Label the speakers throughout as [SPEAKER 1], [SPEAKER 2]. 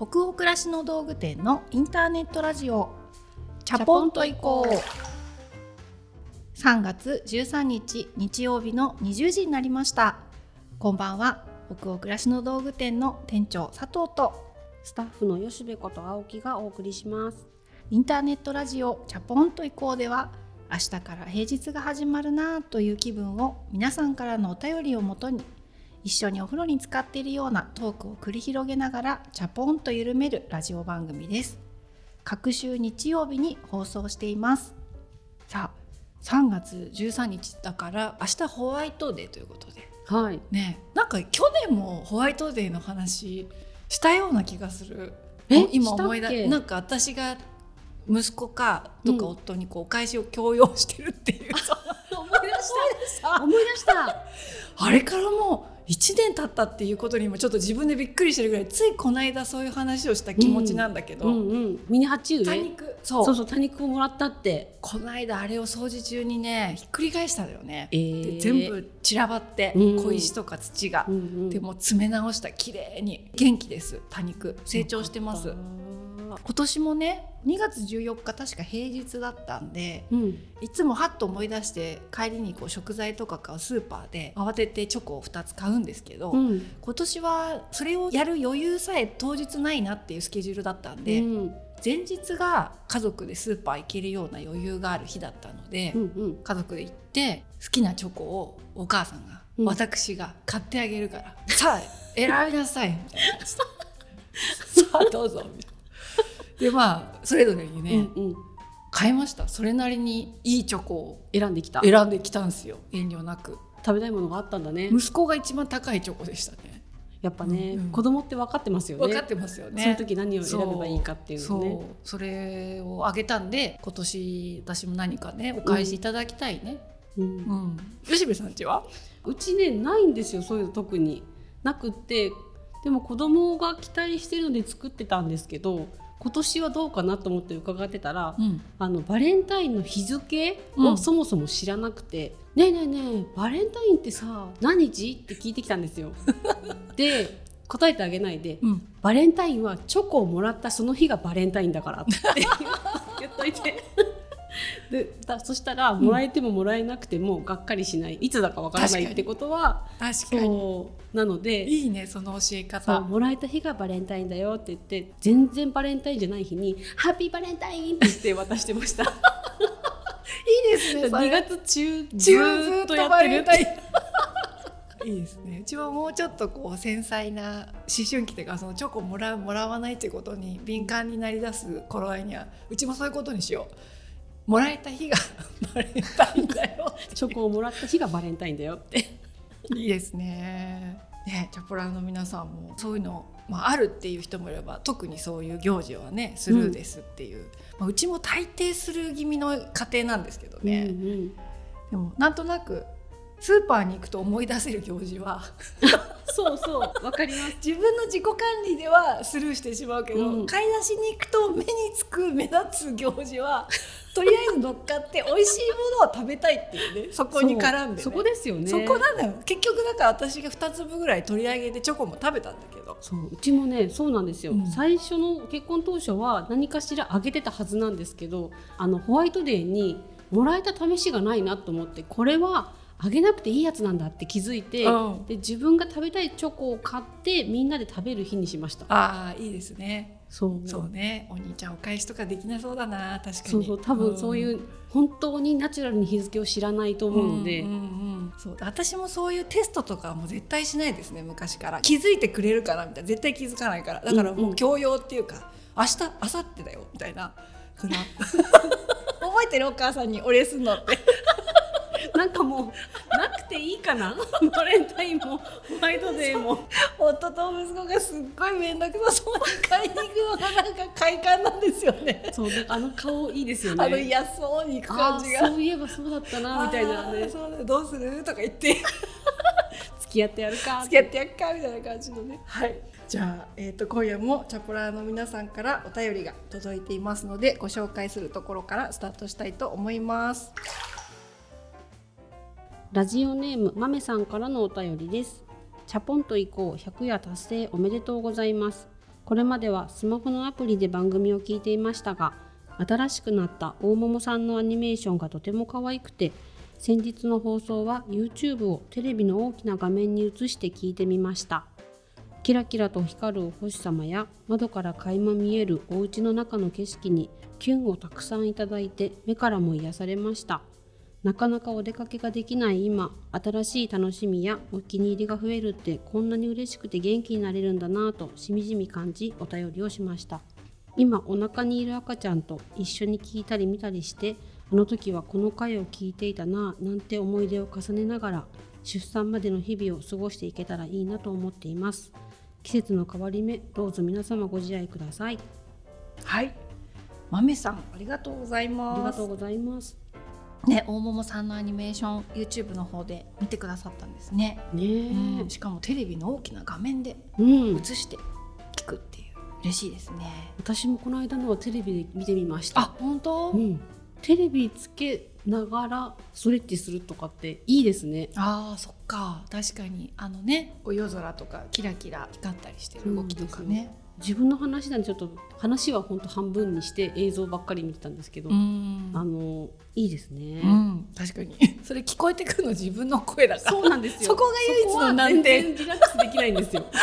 [SPEAKER 1] 北欧暮らしの道具店のインターネットラジオ。チャポンと行こう。3月13日日曜日の20時になりました。こんばんは。北欧暮らしの道具店の店長佐藤と。
[SPEAKER 2] スタッフの吉部こと青木がお送りします。
[SPEAKER 1] インターネットラジオチャポンと行こうでは明日から平日が始まるなという気分を皆さんからのお便りをもとに一緒にお風呂に浸かっているようなトークを繰り広げながらチャポンと緩めるラジオ番組です。各週日曜日に放送しています。さあ3月13日だから明日ホワイトデーということで。
[SPEAKER 2] はい。
[SPEAKER 1] ねなんか去年もホワイトデーの話したような気がすする。
[SPEAKER 2] え
[SPEAKER 1] 今思い
[SPEAKER 2] したっけ？
[SPEAKER 1] 出なんか私が息子かとか夫にこうお返しを強要してるっていう、
[SPEAKER 2] 思い出した。思い出した。
[SPEAKER 1] あれからもう1年経ったっていうことにもちょっと自分でびっくりしてるぐらいついこの間そういう話をした気持ちなんだけど、
[SPEAKER 2] うんうん。ミニハチ
[SPEAKER 1] 多
[SPEAKER 2] 上
[SPEAKER 1] 肉そう。
[SPEAKER 2] そうそう多肉をもらったって。
[SPEAKER 1] この間あれを掃除中にねひっくり返したのよね、
[SPEAKER 2] えー。
[SPEAKER 1] で全部散らばって、
[SPEAKER 2] うん。
[SPEAKER 1] 小石とか土が、
[SPEAKER 2] うんうん
[SPEAKER 1] でも詰め直した。綺麗に。元気です。多肉。成長してます。
[SPEAKER 2] あ
[SPEAKER 1] 今年もね2月14日確か平日だったんで
[SPEAKER 2] ーうん。
[SPEAKER 1] いつもはっと思い出して帰りにこう食材とか買うスーパーで慌ててチョコを2つ買うんですけど、
[SPEAKER 2] うん。
[SPEAKER 1] 今年はそれをやる余裕さえ当日ないなっていうスケジュールだったんで、
[SPEAKER 2] うん。
[SPEAKER 1] 前日が家族でスーパー行けるような余裕がある日だったので、
[SPEAKER 2] うんうん。
[SPEAKER 1] 家族で行って好きなチョコをお母さんが、
[SPEAKER 2] うん。
[SPEAKER 1] 私が買ってあげるから「さあ 選びなさい」みたいな。さあどうぞ」みたいな。でまあそれぞれにね、
[SPEAKER 2] うんうん。
[SPEAKER 1] 買いました。それなりにいいチョコを
[SPEAKER 2] 選んできた。
[SPEAKER 1] 選んできたんですよ。遠慮なく。
[SPEAKER 2] 食べたいものがあったんだね。
[SPEAKER 1] 息子が一番高いチョコでしたね。
[SPEAKER 2] やっぱね、
[SPEAKER 1] うんうん。
[SPEAKER 2] 子供って分かってますよね。
[SPEAKER 1] 分かってますよね。
[SPEAKER 2] そういう時何を選べばいいかっていうのね。
[SPEAKER 1] それをあげたんで今年私も何かねお返しいただきたいね、
[SPEAKER 2] うん。
[SPEAKER 1] うん。吉部さんちは？
[SPEAKER 2] うちねないんですよそういうの特に。なくってでも子供が期待してるので作ってたんですけど今年はどうかなと思って伺ってたら、
[SPEAKER 1] うん
[SPEAKER 2] あのバレンタインの日付
[SPEAKER 1] うん
[SPEAKER 2] をそもそも知らなくて「ねえねえねえバレンタインってさ何日?」って聞いてきたんですよ。で答えてあげないで
[SPEAKER 1] うん「
[SPEAKER 2] バレンタインはチョコをもらったその日がバレンタインだから」って言っといて。でだそしたらもらえてももらえなくてもがっかりしない。いつだかわからないってことは
[SPEAKER 1] 確かに。
[SPEAKER 2] そうなので。
[SPEAKER 1] いいねその教え方。
[SPEAKER 2] もらえた日がバレンタインだよって言って全然バレンタインじゃない日に「ハッピーバレンタイン!」って言って渡してました。
[SPEAKER 1] いいですねそれ。
[SPEAKER 2] 2月中
[SPEAKER 1] 中
[SPEAKER 2] ずっとやってる
[SPEAKER 1] いいですね。うちはもうちょっとこう繊細な思春期というかそのチョコもらうもらわないっていうことに敏感になりだす頃合いにはうちもそういうことにしようもらえた日がバレンタインだよ。
[SPEAKER 2] チョコをもらった日がバレンタインだよって。
[SPEAKER 1] いいですね。ねチャポラーの皆さんもそういうの、まあ、あるっていう人もいれば特にそういう行事はねスルーですっていう、まあ、うちも大抵スルー気味の家庭なんですけどね、
[SPEAKER 2] うんうん。
[SPEAKER 1] でもなんとなくスーパーに行くと思い出せる行事は。
[SPEAKER 2] そうそうわかります。
[SPEAKER 1] 自分の自己管理ではスルーしてしまうけど、
[SPEAKER 2] うん。
[SPEAKER 1] 買い出しに行くと目につく目立つ行事はとりあえず乗っかって美味しいものを食べたいっていうね。そこに絡んで、ね、
[SPEAKER 2] そこですよね。
[SPEAKER 1] そこなんだよ。結局だから私が2粒ぐらい取り上げてチョコも食べたんだけど。
[SPEAKER 2] そううちもねそうなんですよ、
[SPEAKER 1] うん。
[SPEAKER 2] 最初の結婚当初は何かしらあげてたはずなんですけどあのホワイトデーにもらえた試しがないなと思ってこれはあげなくていいやつなんだって気づいて、
[SPEAKER 1] うん。
[SPEAKER 2] で自分が食べたいチョコを買ってみんなで食べる日にしました。
[SPEAKER 1] ああいいですね
[SPEAKER 2] そう。
[SPEAKER 1] そうね。お兄ちゃんお返しとかできなそうだな。確かに。
[SPEAKER 2] そうそう。多分そういう、本当にナチュラルに日付を知らないと思うので、
[SPEAKER 1] んうんうんそう。私もそういうテストとかはもう絶対しないですね昔から。気づいてくれるかなみたいな。絶対気づかないから。だから
[SPEAKER 2] うんう
[SPEAKER 1] もうん。教養っていうか、明日明後日だよみたいな。覚えてる？お母さんにお礼すんのって
[SPEAKER 2] なんかもうなくていいかな？バレンタインもホワイトデーも。
[SPEAKER 1] 夫と息子がすっごい面倒くさそう。に買いに行くのがなんか快感なんですよね。
[SPEAKER 2] そうあの顔いいですよね。
[SPEAKER 1] あの嫌そうに行く
[SPEAKER 2] あ
[SPEAKER 1] 感じが。
[SPEAKER 2] ーそういえばそうだったなみたいなね。
[SPEAKER 1] そうだどうする？とか言って。
[SPEAKER 2] 付き合ってやるか。
[SPEAKER 1] 付き合ってやっかみたいな感じのね。はい。じゃあ、えー、と今夜もチャポラーの皆さんからお便りが届いていますのでご紹介するところからスタートしたいと思います
[SPEAKER 2] ラジオネームまめさんからのお便りです。チャポンと行こう100夜達成おめでとうございます。これまではスマホのアプリで番組を聞いていましたが新しくなった大桃さんのアニメーションがとても可愛くて先日の放送は YouTube をテレビの大きな画面に映して聞いてみました。キラキラと光るお星様や窓から垣間見えるお家の中の景色にキュンをたくさんいただいて目からも癒されました。なかなかお出かけができない今新しい楽しみやお気に入りが増えるってこんなに嬉しくて元気になれるんだなぁとしみじみ感じお便りをしました。今お腹にいる赤ちゃんと一緒に聞いたり見たりしてあの時はこの回を聞いていたなぁなんて思い出を重ねながら出産までの日々を過ごしていけたらいいなと思っています。季節の変わり目どうぞ皆様ご自愛ください。
[SPEAKER 1] はい。豆さんありがとうございます。
[SPEAKER 2] ありがとうございます
[SPEAKER 1] ね大桃さんのアニメーション YouTube の方で見てくださったんですね、
[SPEAKER 2] ねえ、
[SPEAKER 1] うん。しかもテレビの大きな画面で
[SPEAKER 2] うん。
[SPEAKER 1] 映して聞くっていう。嬉しいですね。
[SPEAKER 2] 私もこの間のはテレビで見てみました。
[SPEAKER 1] あ本当、
[SPEAKER 2] うん、テレビつけながらストレッチするとかっていいですね。
[SPEAKER 1] あーそっか。確かに。あのねこう夜空とかキラキラ光ったりしてる動きとかね
[SPEAKER 2] 自分の話なんでちょっと話は本当半分にして映像ばっかり見てたんですけど、
[SPEAKER 1] うん。
[SPEAKER 2] あのいいですね、
[SPEAKER 1] うん。確かに。それ聞こえてくるの自分の声だから。
[SPEAKER 2] そうなんですよ。
[SPEAKER 1] そこが唯一の難点。
[SPEAKER 2] 全然リラックスできないんですよ。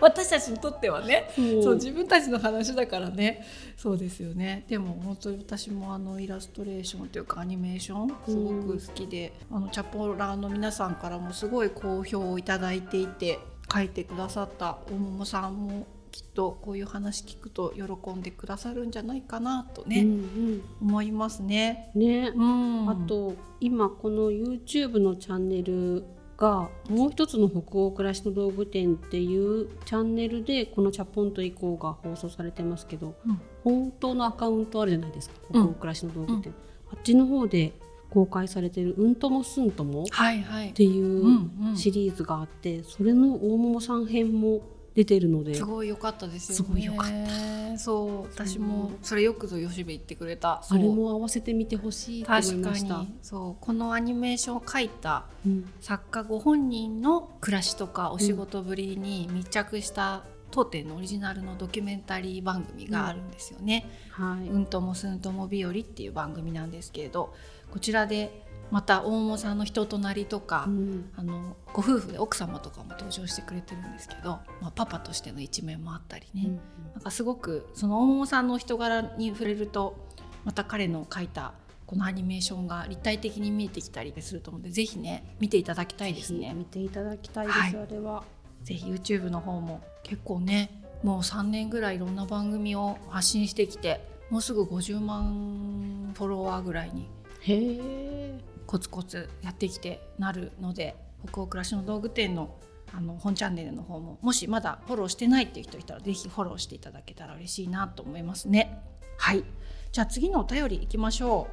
[SPEAKER 1] 私たちにとってはね。
[SPEAKER 2] そう。
[SPEAKER 1] 自分たちの話だからね。そうですよね。でも本当に私もあのイラストレーションというかアニメーションすごく好きで、あのチャポラーの皆さんからもすごい好評をいただいていて書いてくださった大桃さんもきっとこういう話聞くと喜んでくださるんじゃないかなとね、
[SPEAKER 2] うん
[SPEAKER 1] 思いますね。
[SPEAKER 2] うん、ね、
[SPEAKER 1] うん。
[SPEAKER 2] あと今この YouTube のチャンネルがもう一つの北欧暮らしの道具店っていうチャンネルでこの「チャポンと以降」が放送されてますけど、
[SPEAKER 1] うん。
[SPEAKER 2] 本当のアカウントあるじゃないですか
[SPEAKER 1] うん
[SPEAKER 2] 北欧暮らしの道具店、あっちの方で公開されてる「うんともすんとも」っていう
[SPEAKER 1] うんうん
[SPEAKER 2] シリーズがあってそれの大桃さん編も出てるのです
[SPEAKER 1] ごい良かったですよね。
[SPEAKER 2] すごい良か
[SPEAKER 1] った。そう、私もそれよくぞ吉部言ってくれた。
[SPEAKER 2] あ
[SPEAKER 1] そう
[SPEAKER 2] れも合わせてみてほしいと思いました。
[SPEAKER 1] にそうこのアニメーションを描いた
[SPEAKER 2] うん
[SPEAKER 1] 作家ご本人の暮らしとかお仕事ぶりに密着した当店のオリジナルのドキュメンタリー番組があるんですよね。
[SPEAKER 2] はい、
[SPEAKER 1] うんともすんとも日和っていう番組なんですけれどこちらでまた大桃さんの人となりとか、
[SPEAKER 2] うん
[SPEAKER 1] あのご夫婦で奥様とかも登場してくれてるんですけど、まあ、パパとしての一面もあったりね、なんかすごくその大桃さんの人柄に触れるとまた彼の描いたこのアニメーションが立体的に見えてきたりすると思うのでぜひね見ていただきたいですね。
[SPEAKER 2] 見ていただきたいです、
[SPEAKER 1] はい
[SPEAKER 2] あれは。
[SPEAKER 1] ぜひ YouTube の方も結構ねもう3年ぐらいいろんな番組を発信してきてもうすぐ50万フォロワーぐらいに
[SPEAKER 2] へえ。
[SPEAKER 1] コツコツやってきてなるので北欧暮らしの道具店のあの本チャンネルの方ももしまだフォローしてないっていう人いたらぜひフォローしていただけたら嬉しいなと思いますね。はいじゃあ次のお便りいきましょ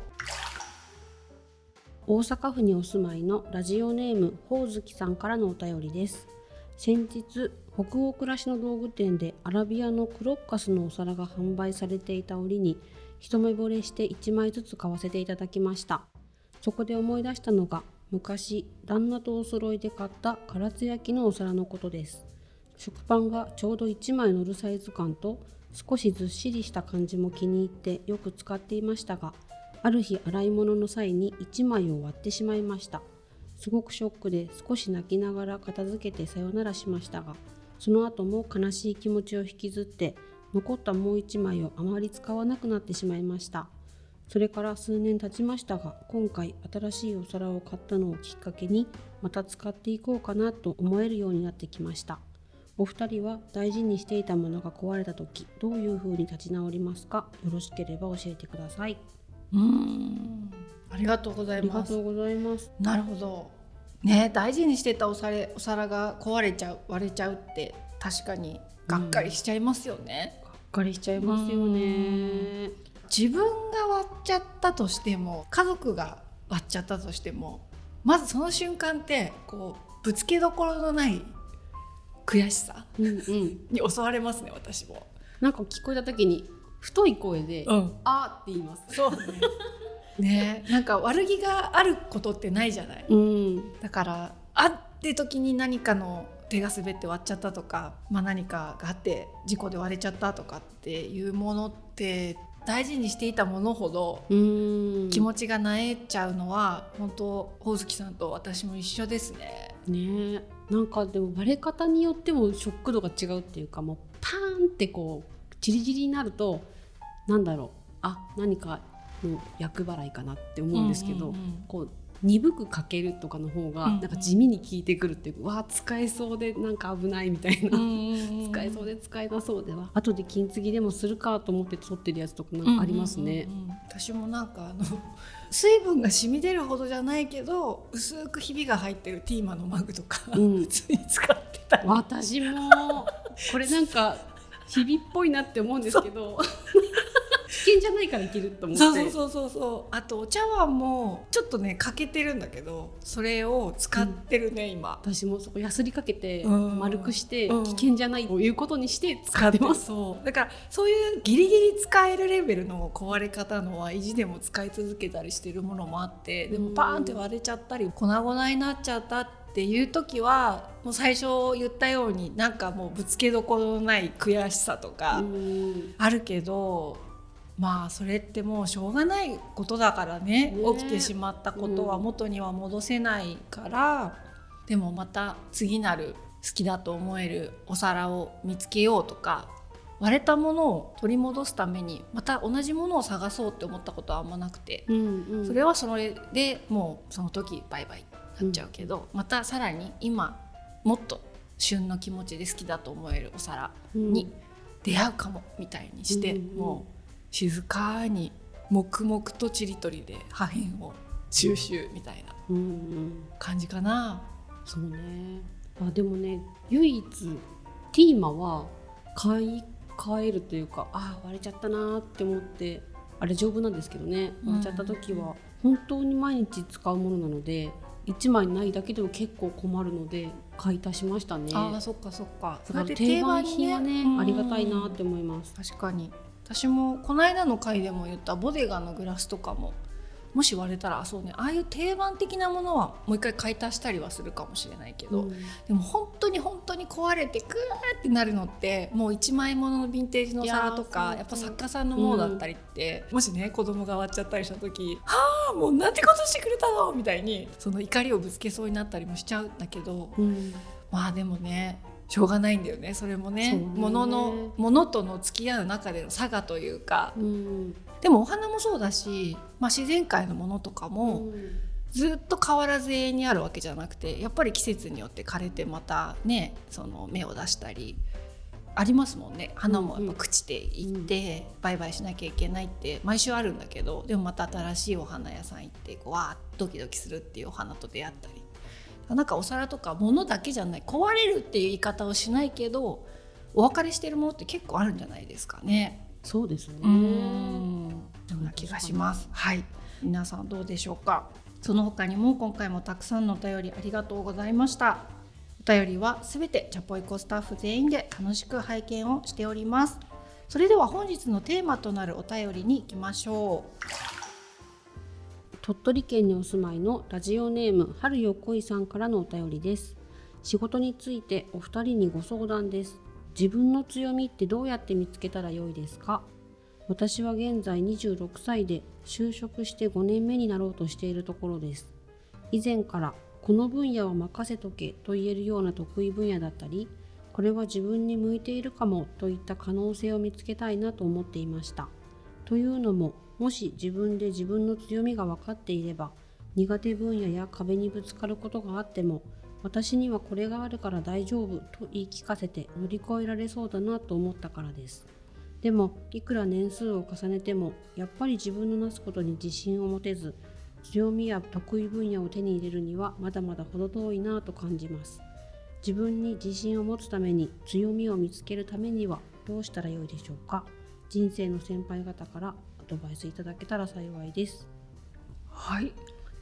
[SPEAKER 2] 大阪府にお住まいのラジオネームほおずきさんからのお便りです先日北欧暮らしの道具店でアラビアのクロッカスのお皿が販売されていた折に一目惚れして1枚ずつ買わせていただきました。そこで思い出したのが昔旦那とお揃いで買った唐津焼きのお皿のことです。食パンがちょうど1枚乗るサイズ感と少しずっしりした感じも気に入ってよく使っていましたがある日洗い物の際に1枚を割ってしまいました。すごくショックで少し泣きながら片付けてさよならしましたがその後も悲しい気持ちを引きずって残ったもう1枚をあまり使わなくなってしまいましたそれから数年経ちましたが今回新しいお皿を買ったのをきっかけにまた使っていこうかなと思えるようになってきましたお二人は大事にしていたものが壊れた時どういう風に立ち直りますか？よろしければ教えてください
[SPEAKER 1] う。うんありがとうござ
[SPEAKER 2] あ
[SPEAKER 1] います
[SPEAKER 2] りがとう。ございます
[SPEAKER 1] なるほど。ね大事にしてたお皿お皿が壊れちゃう割れちゃうって確かにがっかりしちゃいますよね。
[SPEAKER 2] がっかりしちゃいますよね
[SPEAKER 1] 自分が割っちゃったとしても家族が割っちゃったとしてもまずその瞬間ってこうぶつけどころのない悔しさ
[SPEAKER 2] うんうん
[SPEAKER 1] に襲われますね私も。
[SPEAKER 2] なんか聞こえた時に太い声で「
[SPEAKER 1] ん、
[SPEAKER 2] あ」って言います
[SPEAKER 1] そうね。ねなんか悪気があることってないじゃない。
[SPEAKER 2] うん
[SPEAKER 1] だからあって時に何かの手が滑って割っちゃったとか、まあ、何かがあって事故で割れちゃったとかっていうものって大事にしていたものほど気持ちがなえちゃうのは本当ほおずきさんと私も一緒ですね。
[SPEAKER 2] ねなんかでも割れ方によってもショック度が違うっていうかもうパーンってこうチリチリになるとなんだろう。あ何かの厄払いかなって思うんですけど、うんうんうん、こう鈍くかけるとかの方がなんか地味に効いてくるっていう、うん、わあ使えそうでなんか危ないみたいな、使えそうで使えなそうでは。後で金継ぎでもするかと思って取ってるやつとかなんかありますね。うんうん。うんうん、
[SPEAKER 1] 私もなんかあの水分が染み出るほどじゃないけど薄くひびが入ってるティーマのマグとか、うん、普通に使ってた
[SPEAKER 2] 私もこれなんかひびっぽいなって思うんですけど。危険じゃないからいけると思って。
[SPEAKER 1] そうそうそうそうあとお茶碗もちょっとね欠けてるんだけどそれを使ってるね、うん、今。
[SPEAKER 2] 私もそこやすりかけて丸くして危険じゃないということにして使ってます、
[SPEAKER 1] そう。だからそういうギリギリ使えるレベルの壊れ方のは意地でも使い続けたりしてるものもあってでもパーンって割れちゃったり粉々になっちゃったっていう時はもう最初言ったようになんかもうぶつけどころのない悔しさとかあるけどまあそれってもうしょうがないことだからね。起きてしまったことは元には戻せないから、うん、でもまた次なる好きだと思えるお皿を見つけようとか割れたものを取り戻すためにまた同じものを探そうって思ったことはあんまなくて、うんうん、それはそれでもうその時バイバイなっちゃうけど、うん、またさらに今もっと旬の気持ちで好きだと思えるお皿に出会うかもみたいにして、うんうん、もう静かに黙々とちりとりで破片を収集みたいな感じかな。
[SPEAKER 2] そうね。あでもね唯一ティーマは買い替えるというかあ割れちゃったなって思ってあれ丈夫なんですけどね。割れちゃった時は本当に毎日使うものなので1枚ないだけでも結構困るので買い足しましたね。
[SPEAKER 1] あそっかそっか。
[SPEAKER 2] それ定番品はねありがたいなって思います。
[SPEAKER 1] 確かに私もこの間の回でも言ったボデガのグラスとかももし割れたらそうねああいう定番的なものはもう一回買い足したりはするかもしれないけど、うん、でも本当に本当に壊れてグーってなるのってもう1枚もののヴィンテージの皿とかやっぱ作家さんのものだったりって、うん、もしね子供が割っちゃったりした時「はあもうなんてことしてくれたの!」みたいにその怒りをぶつけそうになったりもしちゃうんだけど、うん、まあでもねしょうがないんだよね。それもねもののものとの付き合う中での差がというか、うん、でもお花もそうだし、まあ、自然界のものとかも、うん、ずっと変わらず永遠にあるわけじゃなくてやっぱり季節によって枯れてまたねその芽を出したりありますもんね。花もやっぱ朽ちていって売買しなきゃいけないって毎週あるんだけどでもまた新しいお花屋さん行ってこうわーっドキドキするっていうお花と出会ったりなんかお皿とか物だけじゃない壊れるっていう言い方をしないけどお別れしてるものって結構あるんじゃないですかね。
[SPEAKER 2] そうですね。うん。
[SPEAKER 1] そんな気がします。はい。皆さんどうでしょうか？その他にも今回もたくさんのお便りありがとうございました。お便りはすべてチャポイコスタッフ全員で楽しく拝見をしております。それでは本日のテーマとなるお便りに行きましょう。
[SPEAKER 2] 鳥取県にお住まいのラジオネーム春よこいさんからのお便りです。仕事についてお二人にご相談です。自分の強みってどうやって見つけたらよいですか？私は現在26歳で就職して5年目になろうとしているところです。以前からこの分野は任せとけと言えるような得意分野だったりこれは自分に向いているかもといった可能性を見つけたいなと思っていました。というのももし自分で自分の強みが分かっていれば苦手分野や壁にぶつかることがあっても私にはこれがあるから大丈夫と言い聞かせて乗り越えられそうだなと思ったからです。でもいくら年数を重ねてもやっぱり自分のなすことに自信を持てず強みや得意分野を手に入れるにはまだまだ程遠いなと感じます。自分に自信を持つために強みを見つけるためにはどうしたらよいでしょうか？人生の先輩方からドバイスいただけたら幸いです。
[SPEAKER 1] はい。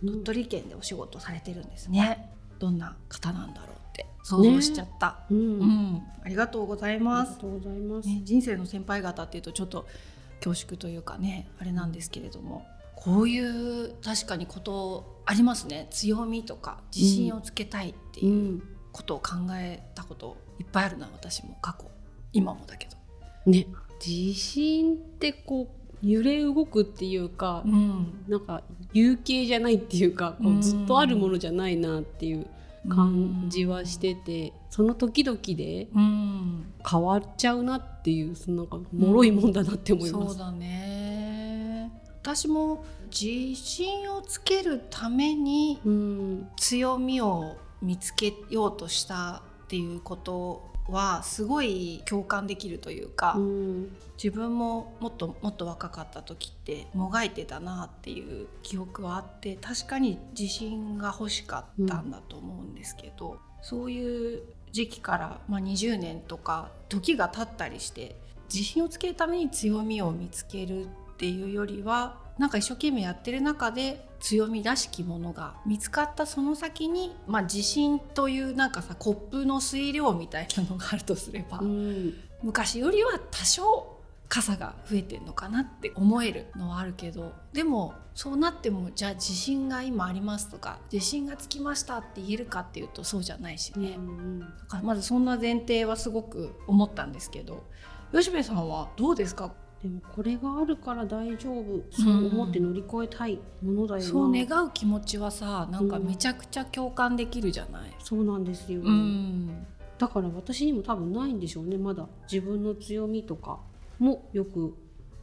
[SPEAKER 1] 鳥取県でお仕事されてるんですね。どんな方なんだろうって想像しちゃった、ね、うん、うん、ありがとうございます。あ
[SPEAKER 2] りがとうございます、
[SPEAKER 1] ね、人生の先輩方っていうとちょっと恐縮というかねあれなんですけれども。こういう確かにことありますね。強みとか自信をつけたいっていうことを考えたこといっぱいあるな私も。過去。今もだけど。
[SPEAKER 2] ね。地震ってこう揺れ動くっていうか、
[SPEAKER 1] うん。
[SPEAKER 2] なんか有形じゃないっていうかこ
[SPEAKER 1] うん。
[SPEAKER 2] うずっとあるものじゃないなっていう感じはしてて、その時々で
[SPEAKER 1] うん、
[SPEAKER 2] 変わっちゃうなっていうそのなんか脆いもんだなって思います。
[SPEAKER 1] そうだね。私も自信をつけるために
[SPEAKER 2] うん。
[SPEAKER 1] 強みを見つけようとしたっていうことはすごい共感できるというか、
[SPEAKER 2] うん。
[SPEAKER 1] 自分ももっともっと若かった時ってもがいてたなっていう記憶はあって確かに自信が欲しかったんだと思うんですけど、そういう時期から、まあ、20年とか時が経ったりして自信をつけるために強みを見つけるっていうよりはなんか一生懸命やってる中で強みらしきものが見つかったその先に、まあ、自信というなんかさコップの水量みたいなのがあるとすれば、
[SPEAKER 2] うん。
[SPEAKER 1] 昔よりは多少傘が増えてんのかなって思えるのはあるけどでもそうなってもじゃあ自信が今ありますとか自信がつきましたって言えるかっていうとそうじゃないし
[SPEAKER 2] う
[SPEAKER 1] ね、
[SPEAKER 2] ん。
[SPEAKER 1] だからまずそんな前提はすごく思ったんですけど吉部さんはどうですか？
[SPEAKER 2] でもこれがあるから大丈夫。そう思って乗り越えたいものだよな、
[SPEAKER 1] そう願う気持ちはさなんかめちゃくちゃ共感できるじゃない。
[SPEAKER 2] そうなんですよ、
[SPEAKER 1] うん。
[SPEAKER 2] だから私にも多分ないんでしょうね。まだ自分の強みとかもよく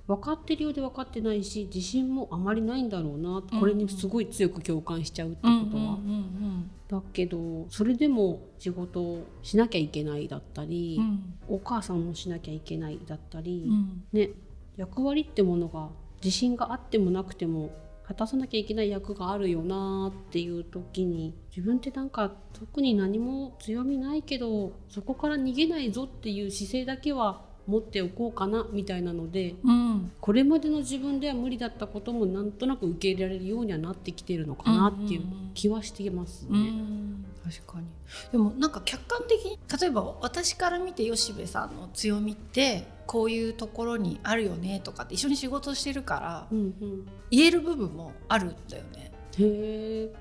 [SPEAKER 2] 分かってるようで分かってないし自信もあまりないんだろうなこれにすごい強く共感しちゃうってことは、
[SPEAKER 1] うんうんうん
[SPEAKER 2] だけどそれでも仕事をしなきゃいけないだったり、
[SPEAKER 1] うん。
[SPEAKER 2] お母さんもしなきゃいけないだったり、
[SPEAKER 1] うん。
[SPEAKER 2] ね役割ってものが自信があってもなくても果たさなきゃいけない役があるよなっていう時に自分ってなんか特に何も強みないけどそこから逃げないぞっていう姿勢だけは持っておこうかなみたいなので
[SPEAKER 1] うん。
[SPEAKER 2] これまでの自分では無理だったこともなんとなく受け入れられるようにはなってきてるのかなっていう気はしてます
[SPEAKER 1] う
[SPEAKER 2] ね。
[SPEAKER 1] ん。確かに。でもなんか客観的に例えば私から見て吉部さんの強みってこういうところにあるよねとかって一緒に仕事してるから
[SPEAKER 2] うんうん、
[SPEAKER 1] 言える部分もあるんだよね。
[SPEAKER 2] へえ。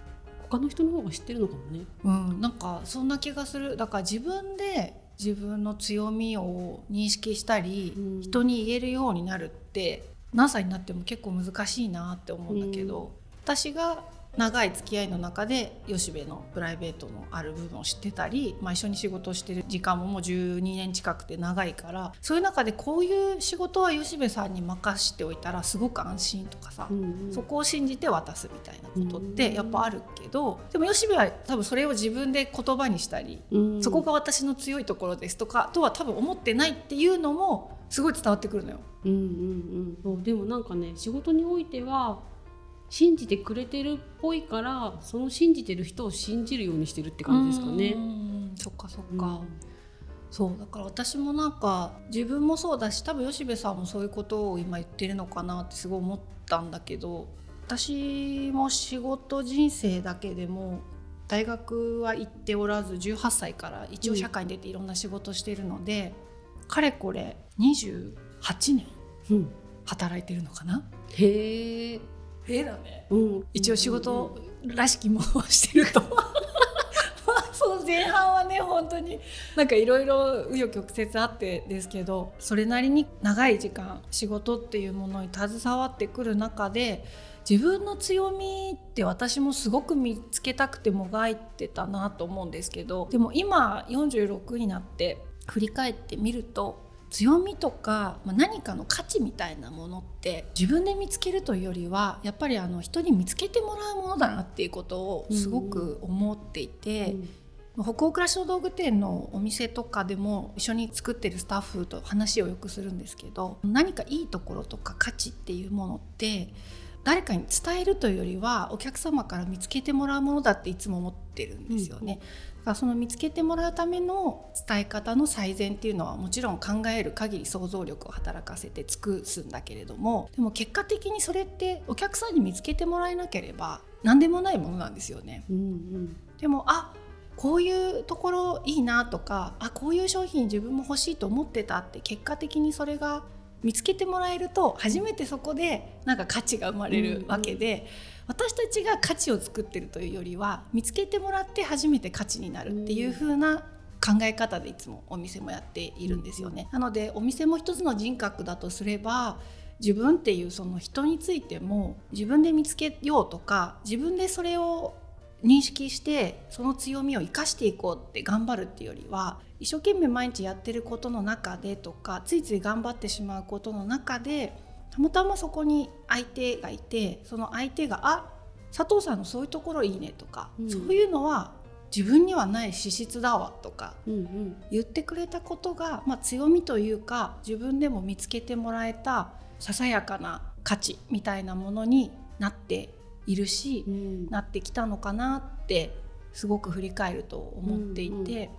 [SPEAKER 2] 他の人の方が知ってるのかもね。
[SPEAKER 1] うん、なんかそんな気がする。だから自分で自分の強みを認識したり、
[SPEAKER 2] うん。
[SPEAKER 1] 人に言えるようになるって何歳になっても結構難しいなって思うんだけど、私が長い付き合いの中で吉部のプライベートのある部分を知ってたり、まあ、一緒に仕事をしてる時間ももう12年近くて長いからそういう中でこういう仕事は吉部さんに任しておいたらすごく安心とかさ、
[SPEAKER 2] うんうん。
[SPEAKER 1] そこを信じて渡すみたいなことっ
[SPEAKER 2] うん
[SPEAKER 1] てやっぱあるけどでも吉部は多分それを自分で言葉にしたり、
[SPEAKER 2] うん。
[SPEAKER 1] そこが私の強いところですとかとは多分思ってないっていうのもすごい伝わってくるのよ。
[SPEAKER 2] うんうんうん、でもなんかね仕事においては信じてくれてるっぽいからその信じてる人を信じるようにしてるって感じですかね。
[SPEAKER 1] う。ん。そっかそっ
[SPEAKER 2] うん。
[SPEAKER 1] か、そうだから私もなんか自分もそうだし多分吉部さんもそういうことを今言ってるのかなってすごい思ったんだけど私も仕事人生だけでも大学は行っておらず18歳から一応社会に出ていろんな仕事してるので、かれこれ28年
[SPEAKER 2] うん、
[SPEAKER 1] 働いてるのかな。
[SPEAKER 2] へえ、
[SPEAKER 1] えだね。
[SPEAKER 2] うん、
[SPEAKER 1] 一応仕事らしきもしてると。まあその前半はね本当になんかいろいろ紆余曲折あってですけどそれなりに長い時間仕事っていうものに携わってくる中で自分の強みって私もすごく見つけたくてもがいてたなと思うんですけどでも今46になって振り返ってみると強みとか、まあ、何かの価値みたいなものって自分で見つけるというよりはやっぱりあの人に見つけてもらうものだなっていうことをすごく思っていて、北欧暮らしの道具店のお店とかでも一緒に作ってるスタッフと話をよくするんですけど何かいいところとか価値っていうものって誰かに伝えるというよりはお客様から見つけてもらうものだっていつも思ってるんですよね。だからその見つけてもらうための伝え方の最善っていうのはもちろん考える限り想像力を働かせて尽くすんだけれどもでも結果的にそれってお客さんに見つけてもらえなければ何でもないものなんですよね。
[SPEAKER 2] うんうん
[SPEAKER 1] でもあこういうところいいなとかあこういう商品自分も欲しいと思ってたって結果的にそれが見つけてもらえると初めてそこでなんか価値が生まれるわけで、うんうん、私たちが価値を作ってるというよりは見つけてもらって初めて価値になるっていう風な考え方でいつもお店もやっているんですよね。なのでお店も一つの人格だとすれば自分っていうその人についても自分で見つけようとか自分でそれを認識してその強みを生かしていこうって頑張るっていうよりは一生懸命毎日やってることの中でとかついつい頑張ってしまうことの中でたまたまそこに相手がいてその相手が「あ佐藤さんのそういうところいいね」とか、うん、そういうのは自分にはない資質だわとか言ってくれたことが、まあ、強みというか自分でも見つけてもらえたささやかな価値みたいなものになっているし、うん、なってきたのかなってすごく振り返ると思っていて。うんうん、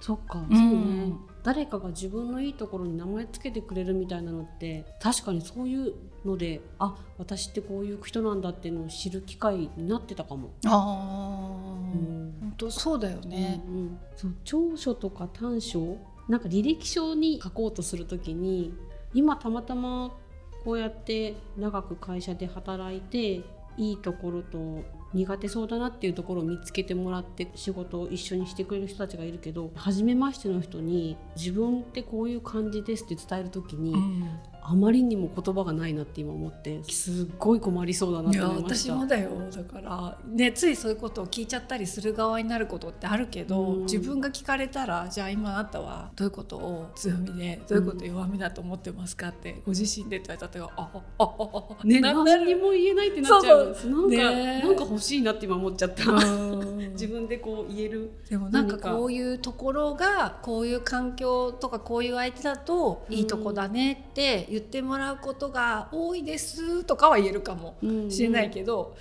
[SPEAKER 2] そっか、そうね、誰かが自分のいいところに名前つけてくれるみたいなのって確かにそういうのであ私ってこういう人なんだっていうのを知る機会になってたかも。
[SPEAKER 1] ああ、うん、本当そうだよね。うんうん、
[SPEAKER 2] そう長所とか短所なんか履歴書に書こうとするときに今たまたまこうやって長く会社で働いていいところと苦手そうだなっていうところを見つけてもらって仕事を一緒にしてくれる人たちがいるけど初めましての人に自分ってこういう感じですって伝える時に、うん、あまりにも言葉がないなって今思ってすっごい困りそうだなと思いました。
[SPEAKER 1] 私もだよ。だからねついそういうことを聞いちゃったりする側になることってあるけど、うん、自分が聞かれたらじゃあ今あなたはどういうことを強みでどういうことを弱みだと思ってますかって、ご自身でって言われたらああああ
[SPEAKER 2] ね何にも言えないってなっちゃうそうなんか、ね、なんか欲しいなって今思っちゃった。自分でこう言える。
[SPEAKER 1] でもなんかこういうところがこういう環境とかこういう相手だといいとこだねって言ってもらうことが多いですとかは言えるかもしれないけど、うんうん、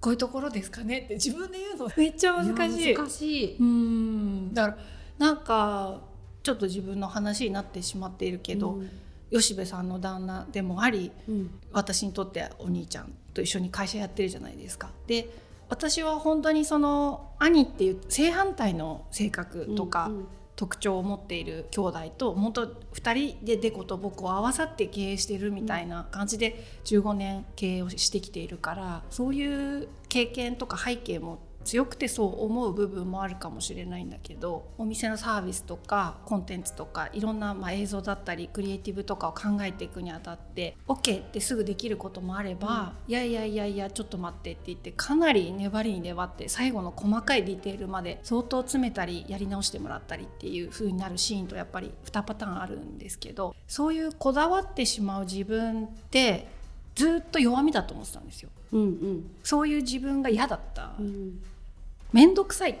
[SPEAKER 1] こういうところですかねって自分で言うのめっちゃ難しい。
[SPEAKER 2] 難しい。
[SPEAKER 1] うん。だからなんかちょっと自分の話になってしまっているけど、うん、吉部さんの旦那でもあり、うん、私にとってお兄ちゃんと一緒に会社やってるじゃないですか。で私は本当にその兄っていう正反対の性格とか、うんうん特徴を持っている兄弟と本当2人でデコと僕を合わさって経営してるみたいな感じで15年経営をしてきているからそういう経験とか背景も強くてそう思う部分もあるかもしれないんだけどお店のサービスとかコンテンツとかいろんなまあ映像だったりクリエイティブとかを考えていくにあたって OK ってすぐできることもあれば、うん、いやいやいやいやちょっと待ってって言ってかなり粘りに粘って最後の細かいディテールまで相当詰めたりやり直してもらったりっていう風になるシーンとやっぱり2パターンあるんですけどそういうこだわってしまう自分ってずっと弱みだと思ってたんですよ。うんうん、そういう自分が嫌だった、うん面倒くさいっ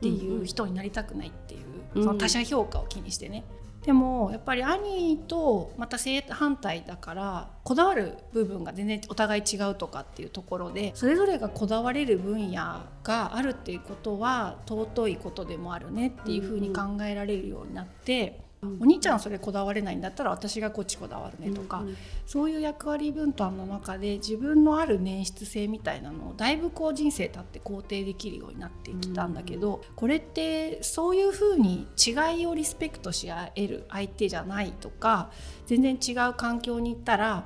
[SPEAKER 1] ていう人になりたくないっていう、うん、その他者評価を気にしてね。でもやっぱり兄とまた正反対だからこだわる部分が全然お互い違うとかっていうところでそれぞれがこだわれる分野があるっていうことは尊いことでもあるねっていうふうに考えられるようになって。お兄ちゃんそれこだわれないんだったら私がこっちこだわるねとか、そういう役割分担の中で自分のある粘質性みたいなのをだいぶこう人生経って肯定できるようになってきたんだけど、うん、これってそういうふうに違いをリスペクトし合える相手じゃないとか全然違う環境に行ったら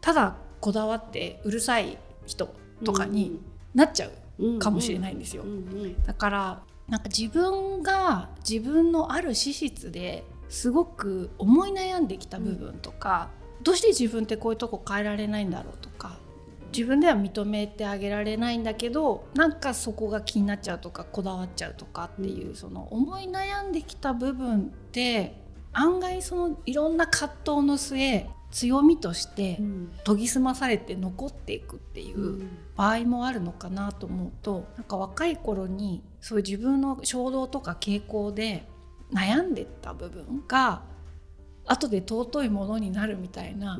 [SPEAKER 1] ただこだわってうるさい人とかになっちゃうかもしれないんですよ。だからなんか自分が自分のある資質ですごく思い悩んできた部分とか、うん、どうして自分ってこういうとこ変えられないんだろうとか自分では認めてあげられないんだけどなんかそこが気になっちゃうとかこだわっちゃうとかっていう、うん、その思い悩んできた部分って案外そのいろんな葛藤の末強みとして研ぎ澄まされて残っていくっていう場合もあるのかなと思うとなんか若い頃にそういう自分の衝動とか傾向で悩んでた部分が後で尊いものになるみたいな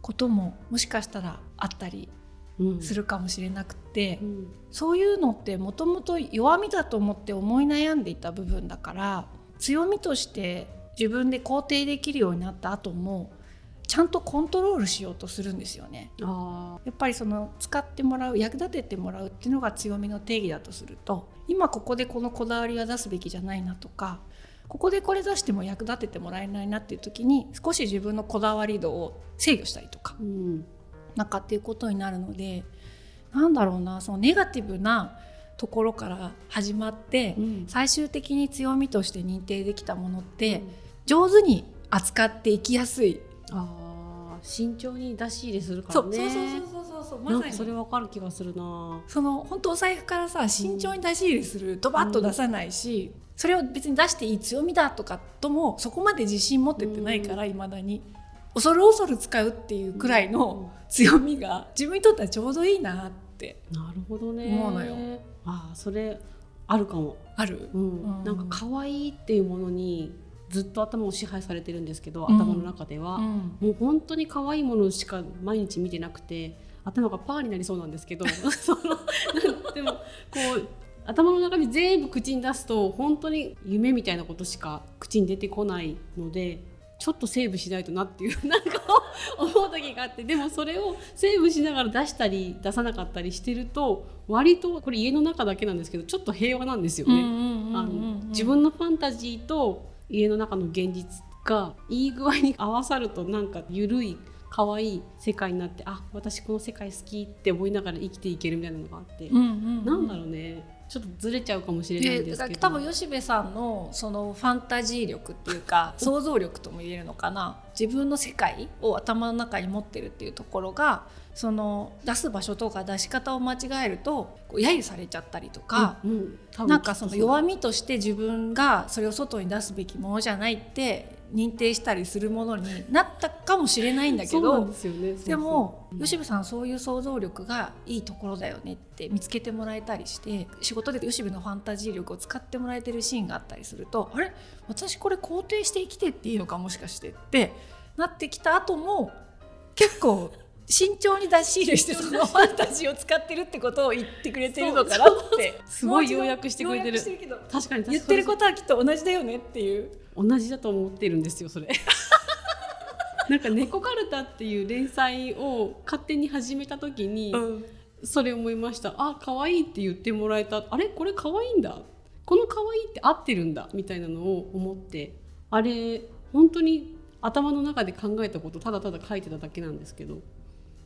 [SPEAKER 1] ことももしかしたらあったりするかもしれなくて、うん。うん、そういうのってもともと弱みだと思って思い悩んでいた部分だから強みとして自分で肯定できるようになった後もちゃんとコントロールしようとするんですよね。やっぱりその使ってもらう役立ててもらうっていうのが強みの定義だとすると今ここでこのこだわりは出すべきじゃないなとかここでこれ出しても役立ててもらえないなっていう時に少し自分のこだわり度を制御したりとか
[SPEAKER 2] うん。
[SPEAKER 1] なんかっていうことになるのでなんだろうなそのネガティブなところから始まって、
[SPEAKER 2] うん。
[SPEAKER 1] 最終的に強みとして認定できたものって、上手に扱っていきやすい、
[SPEAKER 2] ああ慎重に出し入れするからね。
[SPEAKER 1] そうそうそうそうそうま
[SPEAKER 2] それわかる気がするな。
[SPEAKER 1] その本当お財布からさ慎重に出し入れするドバッと出さないし、それを別に出していい強みだとかともそこまで自信持ってってないからいまだに。恐る恐る使うっていうくらいの強みが自分にとってはちょうどいいなって
[SPEAKER 2] なるほどね。
[SPEAKER 1] 思うのよ。
[SPEAKER 2] ああそれあるかも、
[SPEAKER 1] ある。
[SPEAKER 2] うん。
[SPEAKER 1] うん。
[SPEAKER 2] なんか可愛いっていうものにずっと頭を支配されてるんですけど、
[SPEAKER 1] うん。
[SPEAKER 2] 頭の中では、
[SPEAKER 1] うん。
[SPEAKER 2] もう本当に可愛いものしか毎日見てなくて頭がパーになりそうなんですけど。そのでもこう頭の中に全部口に出すと本当に夢みたいなことしか口に出てこないのでちょっとセーブしないとなっていう なんか思う時があってでもそれをセーブしながら出したり出さなかったりしてると割とこれ家の中だけなんですけどちょっと平和なんですよね。自分のファンタジーと家の中の現実がいい具合に合わさるとなんか緩い可愛い世界になってあ私この世界好きって思いながら生きていけるみたいなのがあって、なんだろうねちょっとずれちゃうかもしれない
[SPEAKER 1] で
[SPEAKER 2] すけど。
[SPEAKER 1] 多分吉部さんのそのファンタジー力っていうか 想像力とも言えるのかな自分の世界を頭の中に持ってるっていうところがその出す場所とか出し方を間違えるとこう揶揄されちゃったりとか、
[SPEAKER 2] うんうん
[SPEAKER 1] なんかその弱みとして自分がそれを外に出すべきものじゃないって認定したりするものになったかもしれないんだけど
[SPEAKER 2] で
[SPEAKER 1] も
[SPEAKER 2] うん。
[SPEAKER 1] 吉部さんそういう想像力がいいところだよねって見つけてもらえたりして仕事で吉部のファンタジー力を使ってもらえてるシーンがあったりするとあれ？私これ肯定して生きてっていいのかもしかしてってなってきた後も結構慎重に出し入れしてその ファンタジーを使ってるってことを言ってくれてるのかなって
[SPEAKER 2] すごい要約してくれてる。確かに
[SPEAKER 1] 言ってることはきっと同じだよねっていう。
[SPEAKER 2] 同じだと思ってるんですよそれ。なんか「猫かるた」っていう連載を勝手に始めた時に、それ思いました。あ可愛いって言ってもらえた。あれ？これ可愛いんだ。この可愛いって合ってるんだ。みたいなのを思って。あれ本当に頭の中で考えたことただただ書いてただけなんですけど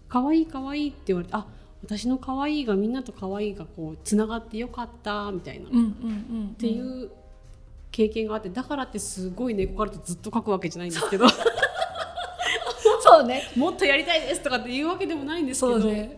[SPEAKER 2] 可愛い可愛いって言われてあ私の可愛いがみんなと可愛いがこうつながってよかったみたいな、っていう経験があってだからってすごい猫カルタずっと書くわけじゃないんですけど。
[SPEAKER 1] そうね。
[SPEAKER 2] もっとやりたいですとかっていうわけでもないんですけど、
[SPEAKER 1] そうね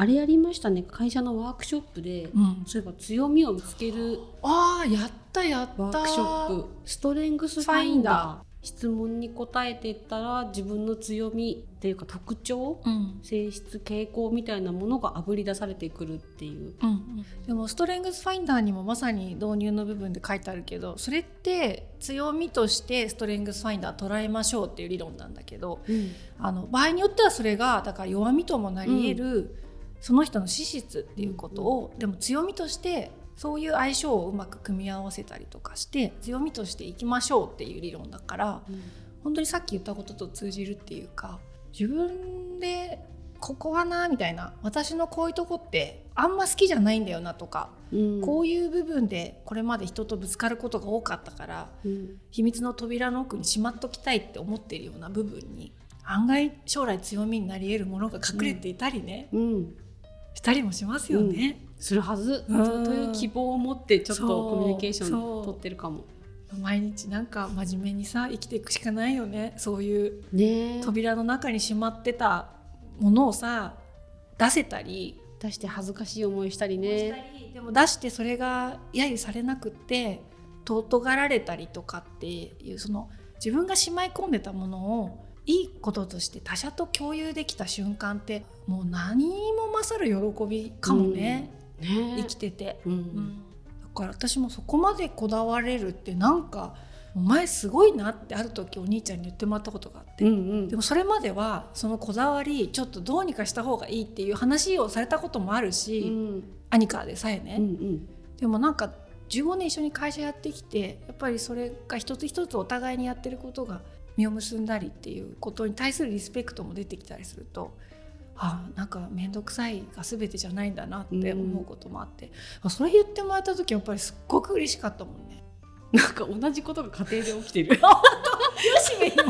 [SPEAKER 2] あれやりましたね。会社のワークショップで、
[SPEAKER 1] うん、
[SPEAKER 2] そういえば強みを見つける
[SPEAKER 1] ああやったやった。
[SPEAKER 2] ワークショップ。ストレングスファインダー。質問に答えていったら自分の強みっていうか特徴
[SPEAKER 1] うん。
[SPEAKER 2] 性質傾向みたいなものがあぶり出されてくるっていう。
[SPEAKER 1] うんうん、でもストレングスファインダーにもまさに導入の部分で書いてあるけどそれって強みとしてストレングスファインダー捉えましょうっていう理論なんだけどあの場合によってはそれがだから弱みともなり得る、その人の資質っていうことを、でも強みとしてそういう相性をうまく組み合わせたりとかして強みとしていきましょうっていう理論だから本当にさっき言ったことと通じるっていうか自分でここはなみたいな私のこういうとこってあんま好きじゃないんだよなとか、
[SPEAKER 2] うん。
[SPEAKER 1] こういう部分でこれまで人とぶつかることが多かったから
[SPEAKER 2] うん。
[SPEAKER 1] 秘密の扉の奥にしまっときたいって思ってるような部分に案外将来強みになり得るものが隠れていたりね、
[SPEAKER 2] うん
[SPEAKER 1] したりもしますよね。
[SPEAKER 2] するはず。
[SPEAKER 1] うん。
[SPEAKER 2] という希望を持ってちょっとコミュニケーション取ってるかも。
[SPEAKER 1] 毎日なんか真面目にさ生きていくしかないよね。そういう
[SPEAKER 2] ね。
[SPEAKER 1] 扉の中にしまってたものをさ出せたり
[SPEAKER 2] 出して恥ずかしい思いしたりね。
[SPEAKER 1] りでも出してそれが揶揄されなくって尊がられたりとかっていうその自分がしまい込んでたものをいいこととして他者と共有できた瞬間ってもう何にも勝る喜びかもね、
[SPEAKER 2] ね。
[SPEAKER 1] 生きてて、
[SPEAKER 2] うん。
[SPEAKER 1] うんだから私もそこまでこだわれるってなんかお前すごいなってある時お兄ちゃんに言ってもらったことがあって、
[SPEAKER 2] うんうん。
[SPEAKER 1] でもそれまではそのこだわりちょっとどうにかした方がいいっていう話をされたこともあるし、
[SPEAKER 2] うん。
[SPEAKER 1] アニカでさえね、
[SPEAKER 2] うんうん。
[SPEAKER 1] でもなんか15年一緒に会社やってきてやっぱりそれが一つ一つお互いにやってることが実を結んだりっていうことに対するリスペクトも出てきたりするとあなんか面倒くさいが全てじゃないんだなって思うこともあって、あそれ言ってもらえた時やっぱりすっごく嬉しかったもんね。
[SPEAKER 2] なんか同じことが家庭で起きてる。
[SPEAKER 1] よしめにも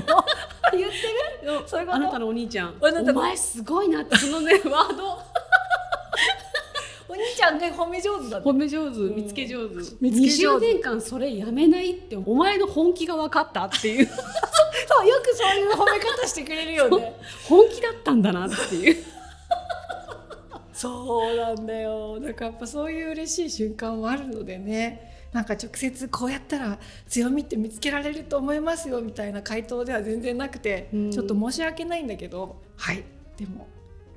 [SPEAKER 1] 言ってる？そういうこと？
[SPEAKER 2] あなたのお兄ちゃん。お前すごいなってそのねワード
[SPEAKER 1] お兄ちゃんね褒め上手だね。
[SPEAKER 2] 褒め上手見つけ上手、
[SPEAKER 1] 見つけ上手。
[SPEAKER 2] 20年間それやめないってお前の本気が分かったっていう。
[SPEAKER 1] そうよくそういう褒め方してくれるよね。
[SPEAKER 2] 本気だったんだなっていう。
[SPEAKER 1] そうなんだよ。だからやっぱそういう嬉しい瞬間もあるのでね。なんか直接こうやったら強みって見つけられると思いますよみたいな回答では全然なくて、
[SPEAKER 2] うん。
[SPEAKER 1] ちょっと申し訳ないんだけど。はい。でも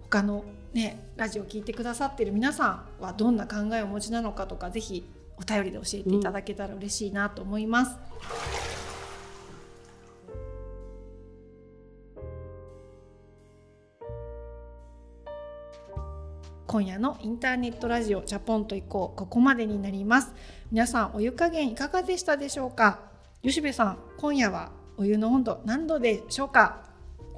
[SPEAKER 1] 他のねラジオ聞いてくださってる皆さんはどんな考えをお持ちなのかとかぜひお便りで教えていただけたら嬉しいなと思います。今夜のインターネットラジオチャポンと行こうここまでになります。皆さんお湯加減いかがでしたでしょうか？吉部さん今夜はお湯の温度何度でしょうか？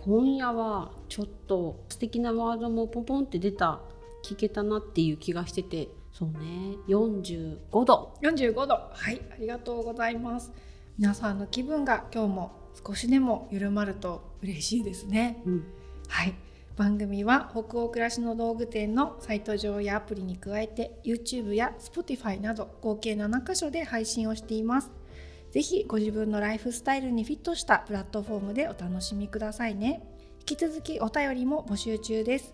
[SPEAKER 2] 今夜はちょっと素敵なワードもポンポンって出た聞けたなっていう気がしてて。そうね。45度。
[SPEAKER 1] 45度。はいありがとうございます。皆さんの気分が今日も少しでも緩まると嬉しいですね。
[SPEAKER 2] うん。
[SPEAKER 1] はい。番組は北欧暮らしの道具店のサイト上やアプリに加えて YouTube や Spotify など合計7カ所で配信をしていますぜひご自分のライフスタイルにフィットしたプラットフォームでお楽しみくださいね。引き続きお便りも募集中です。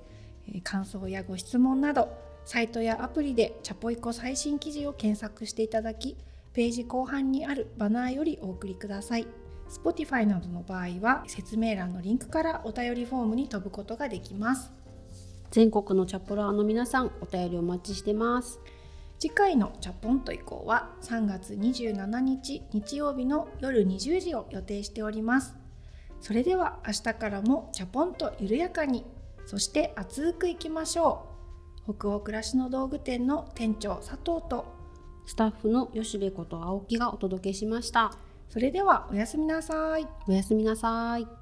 [SPEAKER 1] 感想やご質問などサイトやアプリでチャポイコ最新記事を検索していただきページ後半にあるバナーよりお送りください。Spotify などの場合は説明欄のリンクからお便りフォームに飛ぶことができます。
[SPEAKER 2] 全国のチャポラーの皆さんお便りお待ちしてます。
[SPEAKER 1] 次回のチャポンと以降は3月27日日曜日の夜20時を予定しております。それでは明日からもチャポンと緩やかにそして熱くいきましょう。北欧暮らしの道具店の店長佐藤と
[SPEAKER 2] スタッフの吉部こと青木がお届けしました。
[SPEAKER 1] それではおやすみなさい。
[SPEAKER 2] おやすみなさい